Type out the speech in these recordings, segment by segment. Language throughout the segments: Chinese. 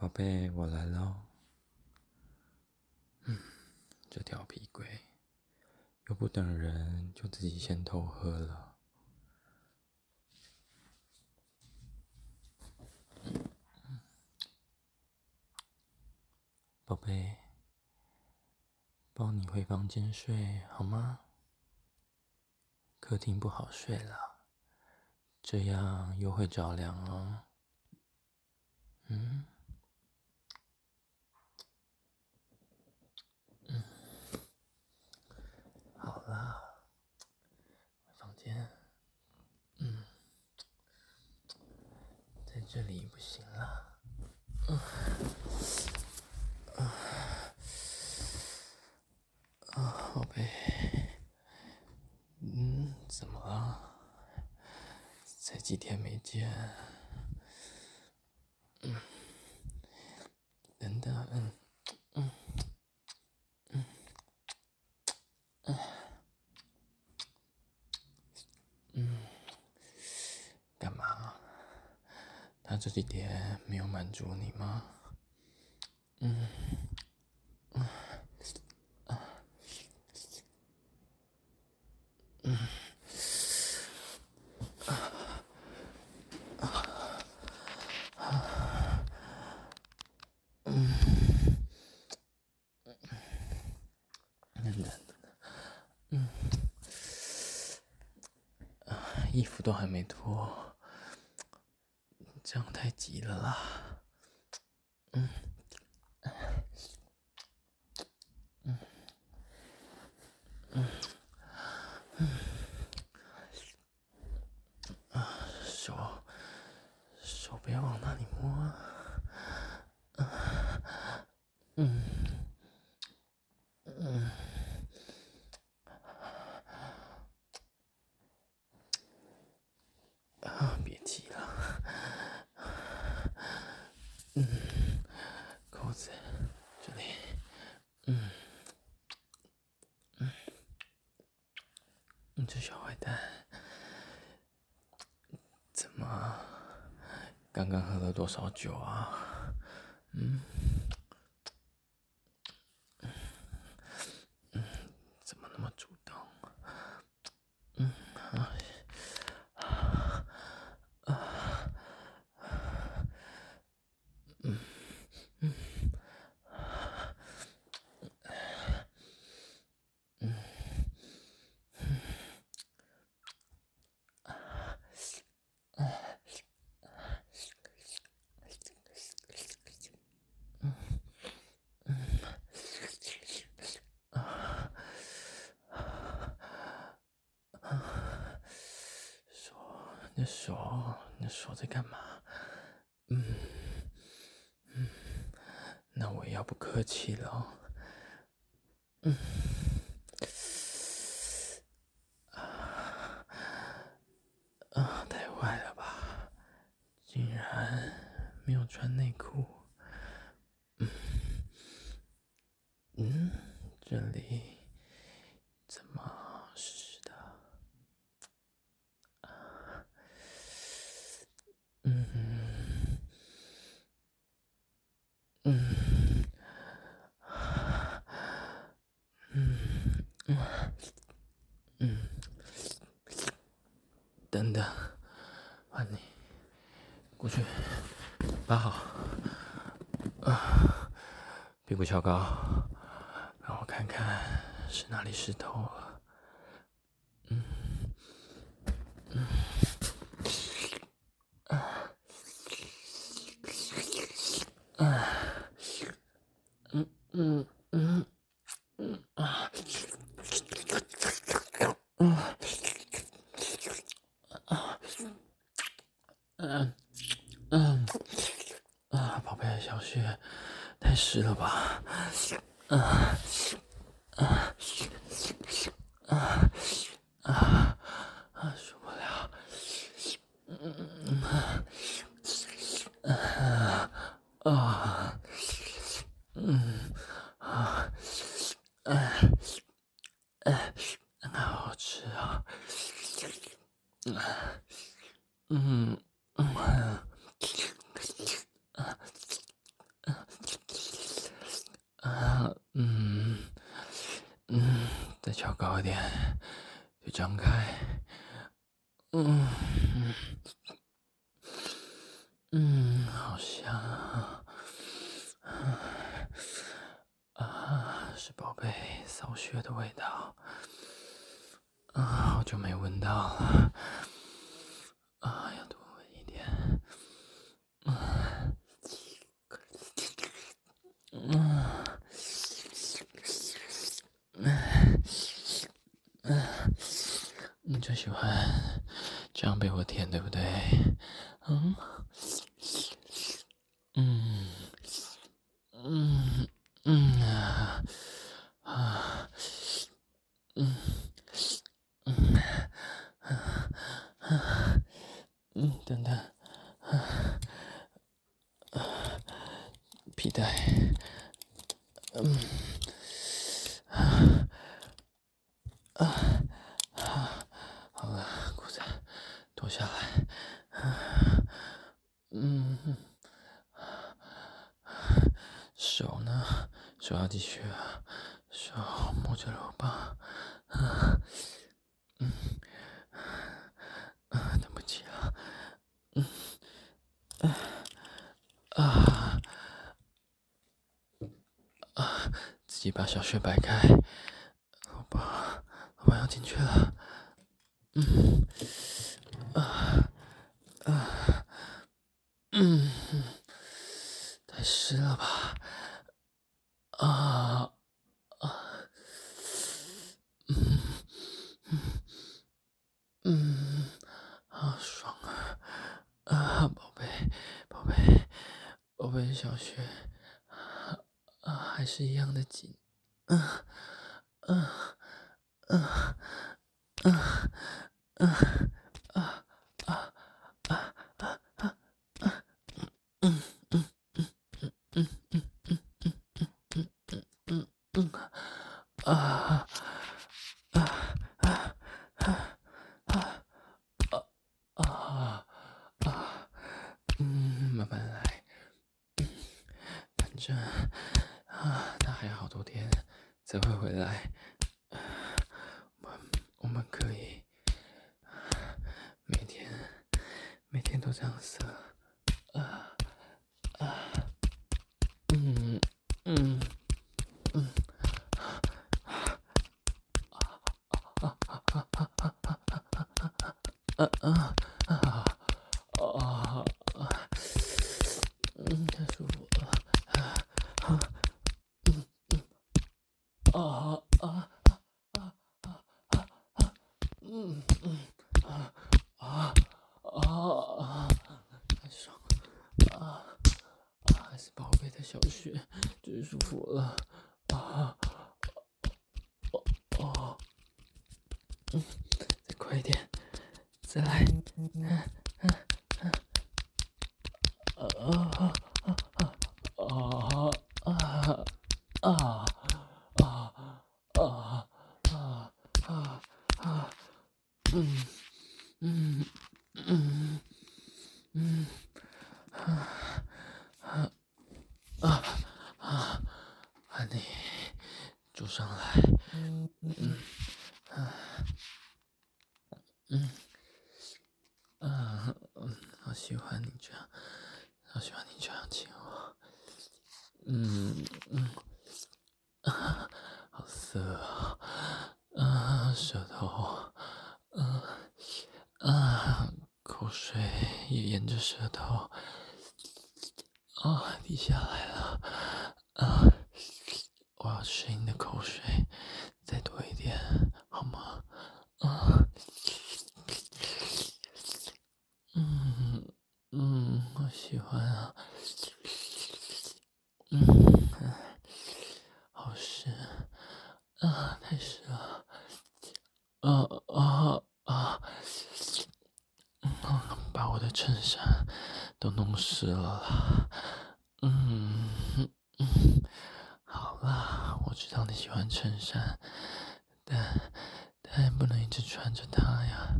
宝贝，我来了。嗯，这调皮鬼又不等人，就自己先偷喝了。宝贝，抱你回房间睡好吗？客厅不好睡了，这样又会着凉哦。嗯。这里不行了，嗯，啊，啊，宝贝，嗯，怎么了？才几天没见，嗯，等等，嗯，嗯，嗯，嗯，嗯。他这几天没有满足你吗？嗯，嗯，啊，嗯，啊，啊，嗯，等等，嗯，啊，衣服都还没脱。这样太急了啦，嗯，嗯，嗯，嗯，啊，手，手别往那里摸啊，嗯，嗯，啊，别急了。嗯，扣子这里，嗯，嗯，你这小坏蛋，怎么刚刚喝了多少酒啊？嗯。你的手，你的手在干嘛？嗯嗯，那我也要不客气了。嗯啊啊，太坏了吧！竟然没有穿内裤。嗯嗯，这里怎么？等等，换你去，趴好，啊，屁股翘高，让我看看是哪里湿透了。嗯，嗯，啊，嗯嗯嗯嗯啊，宝贝的小穴太湿了吧？啊啊啊啊啊，受不了！嗯啊啊嗯啊啊啊，好好吃啊！嗯。嗯，啊，翘高一点，腿张开。嗯嗯嗯，好香啊！啊，是宝贝扫雪的味道。啊，好久没闻到了。啊，要多闻一点。嗯嗯。你就喜欢这样被我舔，对不对？嗯，嗯，嗯啊，啊，嗯，嗯，啊，啊，嗯，等等，啊，啊，皮带，嗯，啊，啊。下来，嗯，手呢？手要继续啊，手摸着肉棒，嗯，嗯，啊，对不起啊，嗯，啊，啊，自己把小穴摆开，老婆，老婆要进去了，嗯。啊啊嗯，太湿了吧？天都这样色，是宝贝的小穴最舒服了！啊，哦哦，嗯，再快一点，再来，嗯嗯嗯，啊啊啊啊啊啊啊啊啊啊啊啊，嗯嗯。嗯嗯啊啊啊！把你坐上来。嗯嗯啊嗯啊嗯，好喜欢你这样，好喜欢你这样亲我。嗯嗯啊，好色啊！啊，舌头，嗯啊。啊口水也沿着舌头啊滴下来了啊！我要吃你的口水，再多一点好吗？啊，嗯嗯，我喜欢啊，嗯，好湿啊，太湿了，啊啊啊！把我衬衫都弄湿了啦，嗯，好啦，我知道你喜欢衬衫，但但也不能一直穿着它呀，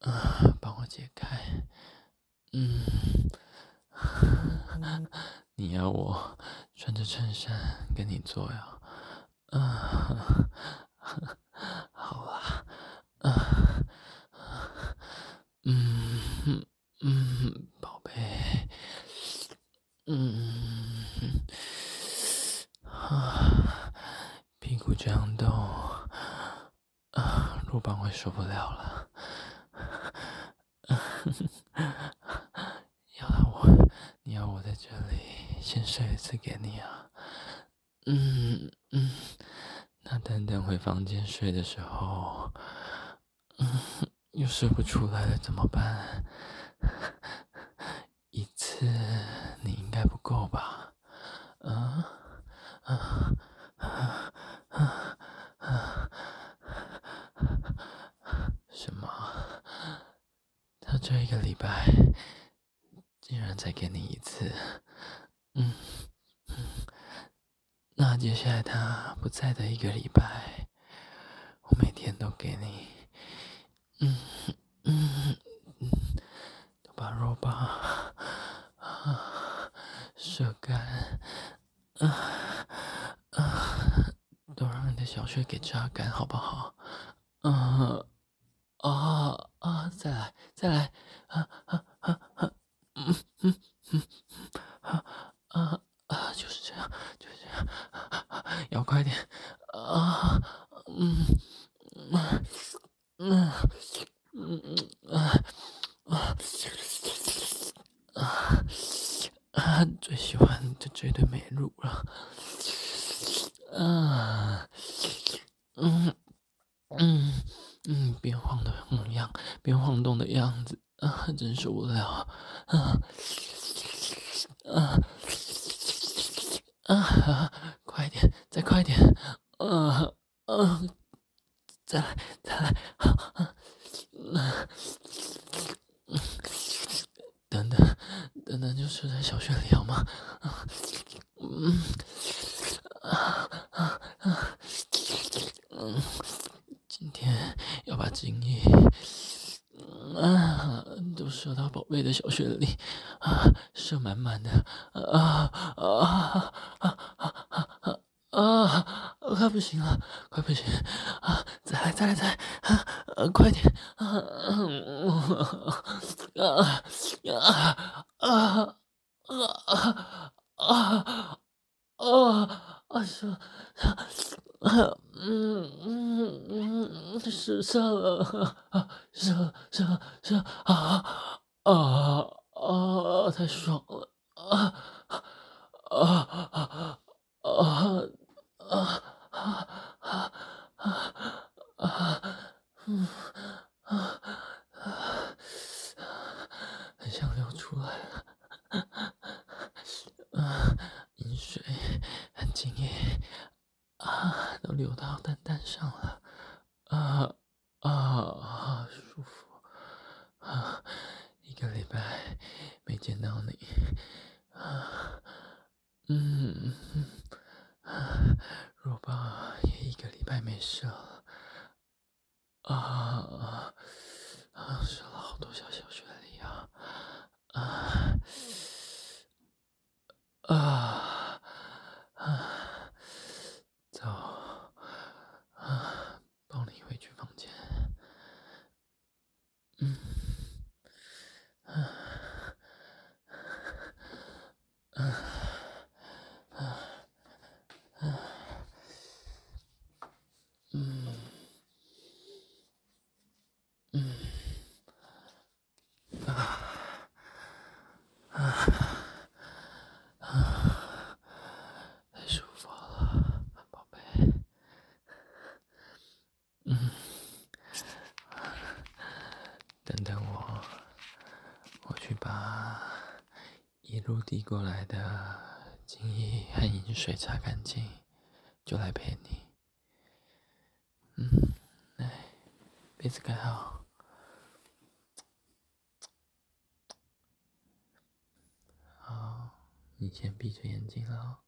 啊，帮我解开，嗯，你要我穿着衬衫跟你做呀，啊，了，啊，嗯嗯嗯，宝贝，嗯，啊，屁股这样动，啊，若邦会受不了了。要我，你要我在这里先睡一次给你啊？嗯嗯。等等回房间睡的时候，嗯，又睡不出来了怎么办？一次你应该不够吧？啊啊啊啊啊！什么？他这一个礼拜竟然才给你一次？嗯。那接下来他不在的一个礼拜，我每天都给你，嗯嗯嗯，都把肉棒啊射干，啊啊，都让你的小穴给榨干，好不好？啊啊啊！再来再来，啊啊啊啊！嗯嗯嗯啊啊啊！就是这样，就是这样。要快点啊！嗯嗯嗯嗯啊啊啊啊！最喜欢就这对美乳了啊！嗯嗯嗯，边晃的模样，边晃动的样子啊，真受不了啊啊啊快点，再快点，嗯、呃、嗯、呃，再来再来，嗯、等等等等，就睡在小穴里好吗？嗯啊啊啊嗯，今天要把精力啊都射到宝贝的小穴里啊，射满满的啊啊！啊，快不行了，快不行啊！再来，再来，再来啊！快点啊！啊啊啊啊啊啊啊！射，嗯嗯嗯，射射了，射射射啊啊啊！太爽了啊啊啊啊！啊啊啊啊啊！嗯啊啊，很想流出来了，啊，饮水和精液啊，都流到蛋蛋上了，啊啊，舒服啊！一个礼拜没见到你，啊，嗯。若爸也一个礼拜没射了，啊啊！射了好多小小穴里啊，啊啊啊！走啊，抱你回去房间。嗯啊啊。去把一路递过来的精液和饮水擦干净，就来陪你。嗯，来，被子盖好。好，你先闭着眼睛了。